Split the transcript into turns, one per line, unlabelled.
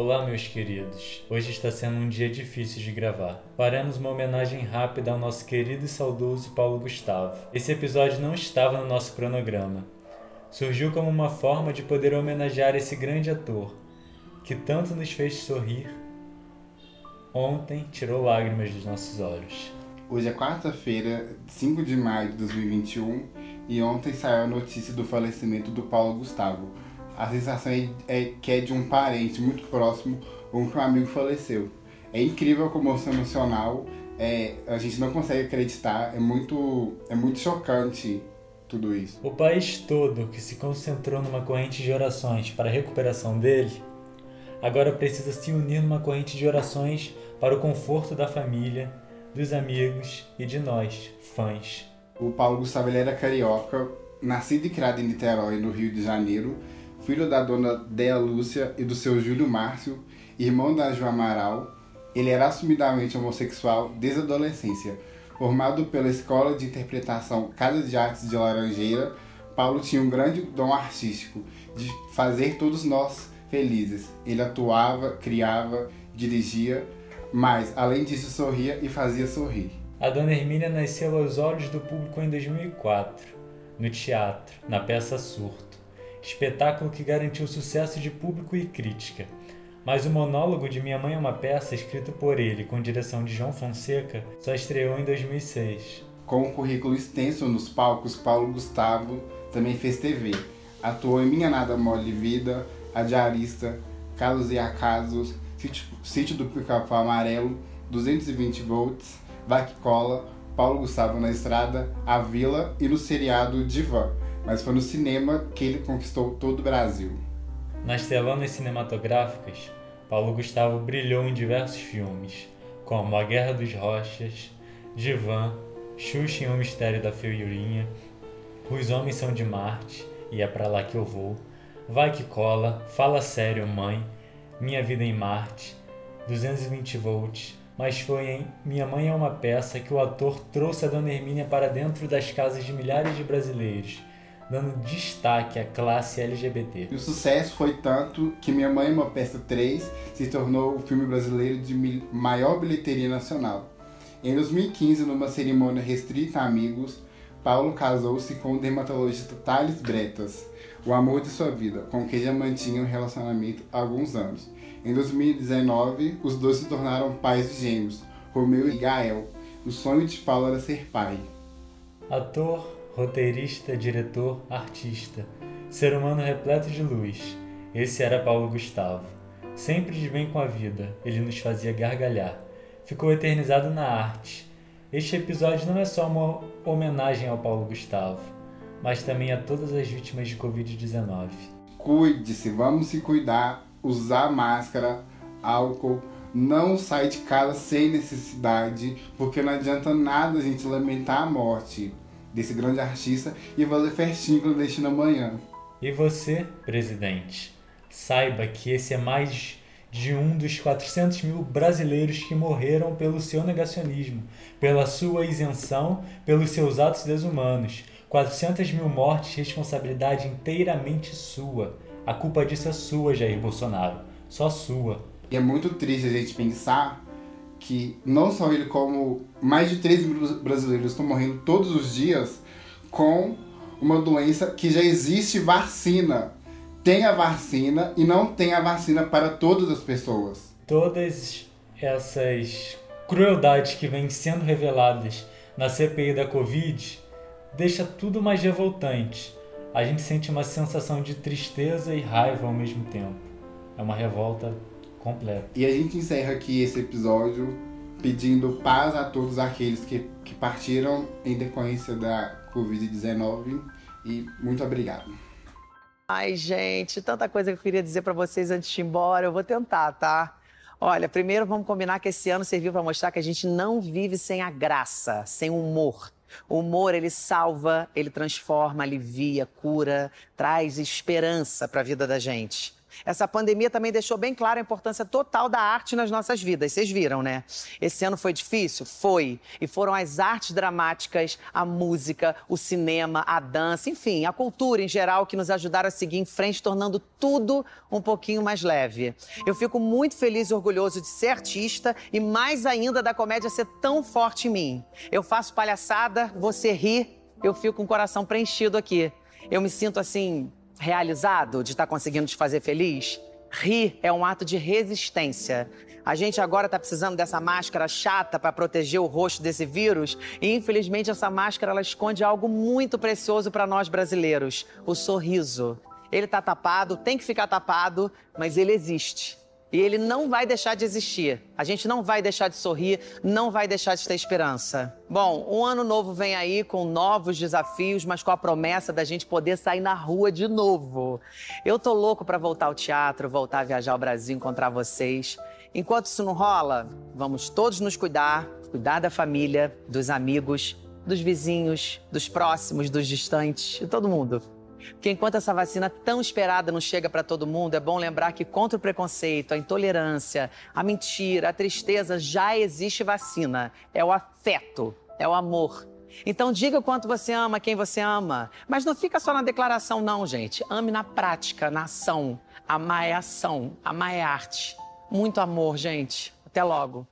Olá, meus queridos. Hoje está sendo um dia difícil de gravar. Faremos uma homenagem rápida ao nosso querido e saudoso Paulo Gustavo. Esse episódio não estava no nosso cronograma. Surgiu como uma forma de poder homenagear esse grande ator, que tanto nos fez sorrir. Ontem tirou lágrimas dos nossos olhos.
Hoje é quarta-feira, 5 de maio de 2021, e ontem saiu a notícia do falecimento do Paulo Gustavo a sensação é, é que é de um parente muito próximo ou que um amigo faleceu. É incrível a comoção emocional, é, a gente não consegue acreditar, é muito, é muito chocante tudo isso.
O país todo que se concentrou numa corrente de orações para a recuperação dele, agora precisa se unir numa corrente de orações para o conforto da família, dos amigos e de nós, fãs.
O Paulo Gustavo era carioca, nascido e criado em Niterói, no Rio de Janeiro, filho da dona Dea Lúcia e do seu Júlio Márcio, irmão da Jo Amaral, ele era assumidamente homossexual desde a adolescência. Formado pela Escola de Interpretação Casa de Artes de Laranjeira, Paulo tinha um grande dom artístico de fazer todos nós felizes. Ele atuava, criava, dirigia, mas além disso sorria e fazia sorrir.
A Dona Hermínia nasceu aos olhos do público em 2004, no teatro, na peça Surto espetáculo que garantiu sucesso de público e crítica. Mas o monólogo de Minha Mãe é uma Peça, escrito por ele com direção de João Fonseca, só estreou em 2006.
Com um currículo extenso nos palcos, Paulo Gustavo também fez TV. Atuou em Minha Nada Mole Vida, A Diarista, Casos e Acasos, Sítio, Sítio do Pica-Pau Amarelo, 220 volts, Vai que Cola, Paulo Gustavo na Estrada, A Vila e no seriado Divan mas foi no cinema que ele conquistou todo o Brasil.
Nas telonas cinematográficas, Paulo Gustavo brilhou em diversos filmes, como A Guerra dos Rochas, Divan, Xuxa e o Mistério da Feiurinha, Os Homens São de Marte e É Pra Lá Que Eu Vou, Vai Que Cola, Fala Sério Mãe, Minha Vida em Marte, 220 volts, mas foi em Minha Mãe é uma Peça que o ator trouxe a Dona Hermínia para dentro das casas de milhares de brasileiros dando destaque à classe LGBT.
E o sucesso foi tanto que Minha Mãe é uma Peça 3 se tornou o filme brasileiro de maior bilheteria nacional. Em 2015, numa cerimônia restrita a amigos, Paulo casou-se com o dermatologista Thales Bretas, o amor de sua vida, com quem já mantinha um relacionamento há alguns anos. Em 2019, os dois se tornaram pais de gêmeos, Romeu e Gael. O sonho de Paulo era ser pai.
Ator, roteirista, diretor, artista, ser humano repleto de luz. Esse era Paulo Gustavo. Sempre de bem com a vida, ele nos fazia gargalhar. Ficou eternizado na arte. Este episódio não é só uma homenagem ao Paulo Gustavo, mas também a todas as vítimas de Covid-19.
Cuide-se, vamos se cuidar, usar máscara, álcool, não sai de casa sem necessidade, porque não adianta nada a gente lamentar a morte desse grande artista e fazer festinha clandestina amanhã.
E você, presidente, saiba que esse é mais de um dos 400 mil brasileiros que morreram pelo seu negacionismo, pela sua isenção, pelos seus atos desumanos. 400 mil mortes, responsabilidade inteiramente sua. A culpa disso é sua, Jair Bolsonaro. Só sua.
E é muito triste a gente pensar que não só ele, como mais de 13 mil brasileiros estão morrendo todos os dias com uma doença que já existe vacina. Tem a vacina e não tem a vacina para todas as pessoas.
Todas essas crueldades que vêm sendo reveladas na CPI da Covid deixa tudo mais revoltante. A gente sente uma sensação de tristeza e raiva ao mesmo tempo. É uma revolta completa.
E a gente encerra aqui esse episódio pedindo paz a todos aqueles que, que partiram em decorrência da Covid-19 e muito obrigado.
Ai, gente, tanta coisa que eu queria dizer para vocês antes de ir embora. Eu vou tentar, tá? Olha, primeiro vamos combinar que esse ano serviu para mostrar que a gente não vive sem a graça, sem o humor. O humor, ele salva, ele transforma, alivia, cura, traz esperança para a vida da gente. Essa pandemia também deixou bem clara a importância total da arte nas nossas vidas. Vocês viram, né? Esse ano foi difícil? Foi. E foram as artes dramáticas, a música, o cinema, a dança, enfim, a cultura em geral que nos ajudaram a seguir em frente, tornando tudo um pouquinho mais leve. Eu fico muito feliz e orgulhoso de ser artista e mais ainda da comédia ser tão forte em mim. Eu faço palhaçada, você ri, eu fico com o coração preenchido aqui. Eu me sinto assim realizado de estar conseguindo te fazer feliz? Rir é um ato de resistência. A gente agora está precisando dessa máscara chata para proteger o rosto desse vírus e infelizmente essa máscara ela esconde algo muito precioso para nós brasileiros: o sorriso. Ele está tapado, tem que ficar tapado, mas ele existe. E ele não vai deixar de existir. A gente não vai deixar de sorrir, não vai deixar de ter esperança. Bom, um ano novo vem aí com novos desafios, mas com a promessa da gente poder sair na rua de novo. Eu tô louco para voltar ao teatro, voltar a viajar ao Brasil, encontrar vocês. Enquanto isso não rola, vamos todos nos cuidar, cuidar da família, dos amigos, dos vizinhos, dos próximos, dos distantes, de todo mundo. Porque enquanto essa vacina tão esperada não chega para todo mundo, é bom lembrar que contra o preconceito, a intolerância, a mentira, a tristeza, já existe vacina. É o afeto, é o amor. Então diga o quanto você ama quem você ama. Mas não fica só na declaração, não, gente. Ame na prática, na ação. Amar é ação, amar é arte. Muito amor, gente. Até logo.